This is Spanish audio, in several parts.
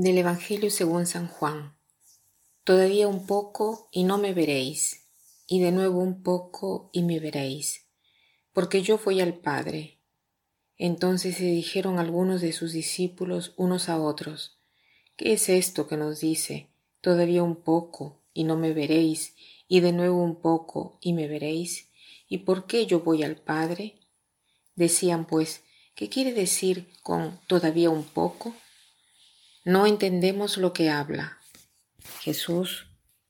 Del Evangelio según San Juan. Todavía un poco y no me veréis, y de nuevo un poco y me veréis, porque yo voy al Padre. Entonces se dijeron algunos de sus discípulos unos a otros, ¿qué es esto que nos dice? Todavía un poco y no me veréis, y de nuevo un poco y me veréis, ¿y por qué yo voy al Padre? Decían pues, ¿qué quiere decir con todavía un poco? No entendemos lo que habla. Jesús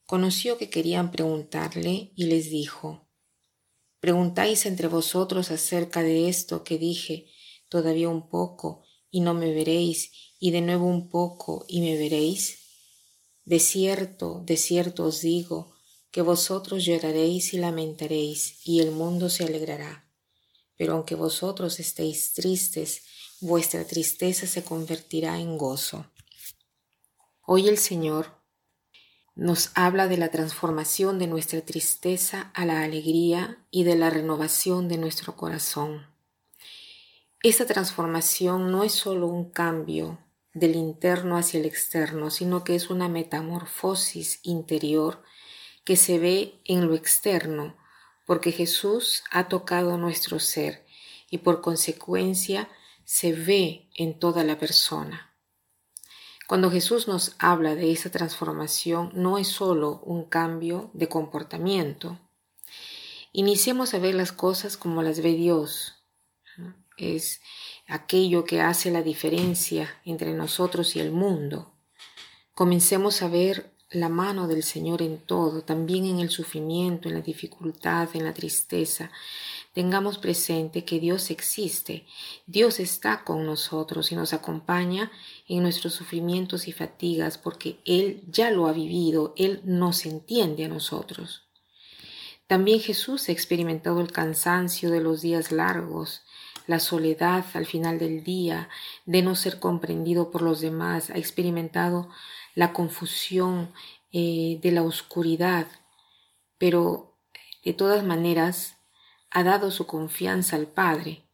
conoció que querían preguntarle y les dijo, ¿Preguntáis entre vosotros acerca de esto que dije todavía un poco y no me veréis y de nuevo un poco y me veréis? De cierto, de cierto os digo, que vosotros lloraréis y lamentaréis y el mundo se alegrará. Pero aunque vosotros estéis tristes, vuestra tristeza se convertirá en gozo. Hoy el Señor nos habla de la transformación de nuestra tristeza a la alegría y de la renovación de nuestro corazón. Esta transformación no es solo un cambio del interno hacia el externo, sino que es una metamorfosis interior que se ve en lo externo, porque Jesús ha tocado nuestro ser y por consecuencia se ve en toda la persona. Cuando Jesús nos habla de esa transformación, no es solo un cambio de comportamiento. Iniciemos a ver las cosas como las ve Dios. Es aquello que hace la diferencia entre nosotros y el mundo. Comencemos a ver la mano del Señor en todo, también en el sufrimiento, en la dificultad, en la tristeza, tengamos presente que Dios existe, Dios está con nosotros y nos acompaña en nuestros sufrimientos y fatigas porque Él ya lo ha vivido, Él nos entiende a nosotros. También Jesús ha experimentado el cansancio de los días largos, la soledad al final del día, de no ser comprendido por los demás, ha experimentado la confusión eh, de la oscuridad, pero de todas maneras ha dado su confianza al Padre.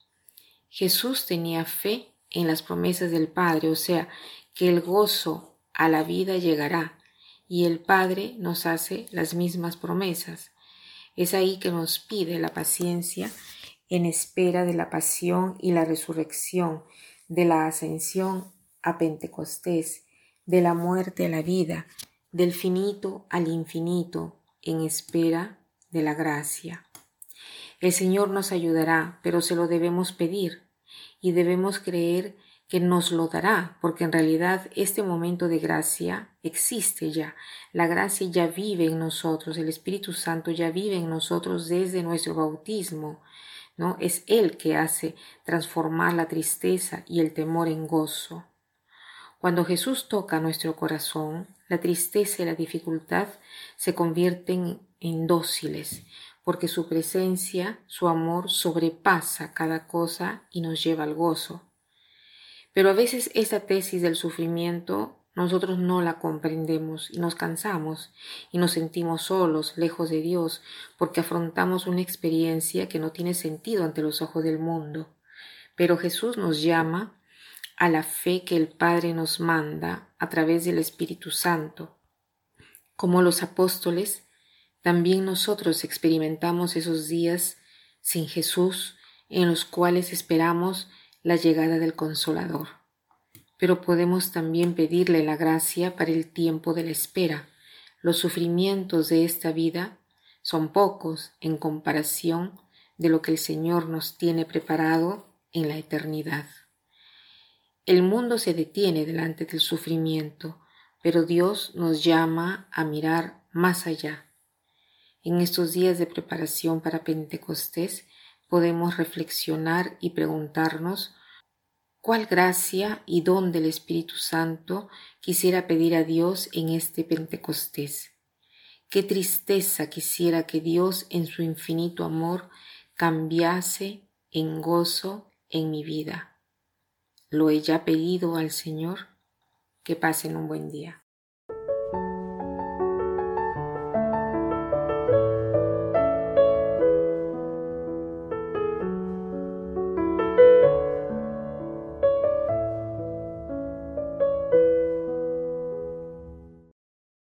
Jesús tenía fe en las promesas del Padre, o sea, que el gozo a la vida llegará y el Padre nos hace las mismas promesas. Es ahí que nos pide la paciencia en espera de la pasión y la resurrección, de la ascensión a Pentecostés, de la muerte a la vida, del finito al infinito, en espera de la gracia. El Señor nos ayudará, pero se lo debemos pedir y debemos creer que nos lo dará, porque en realidad este momento de gracia existe ya. La gracia ya vive en nosotros, el Espíritu Santo ya vive en nosotros desde nuestro bautismo. ¿no? Es Él que hace transformar la tristeza y el temor en gozo. Cuando Jesús toca nuestro corazón, la tristeza y la dificultad se convierten en dóciles, porque su presencia, su amor sobrepasa cada cosa y nos lleva al gozo. Pero a veces esa tesis del sufrimiento nosotros no la comprendemos y nos cansamos y nos sentimos solos, lejos de Dios, porque afrontamos una experiencia que no tiene sentido ante los ojos del mundo. Pero Jesús nos llama a la fe que el Padre nos manda a través del Espíritu Santo. Como los apóstoles, también nosotros experimentamos esos días sin Jesús en los cuales esperamos la llegada del Consolador. Pero podemos también pedirle la gracia para el tiempo de la espera. Los sufrimientos de esta vida son pocos en comparación de lo que el Señor nos tiene preparado en la eternidad. El mundo se detiene delante del sufrimiento, pero Dios nos llama a mirar más allá en estos días de preparación para Pentecostés podemos reflexionar y preguntarnos cuál gracia y don del Espíritu Santo quisiera pedir a Dios en este Pentecostés. Qué tristeza quisiera que Dios en su infinito amor cambiase en gozo en mi vida. ¿Lo he ya pedido al Señor? Que pasen un buen día.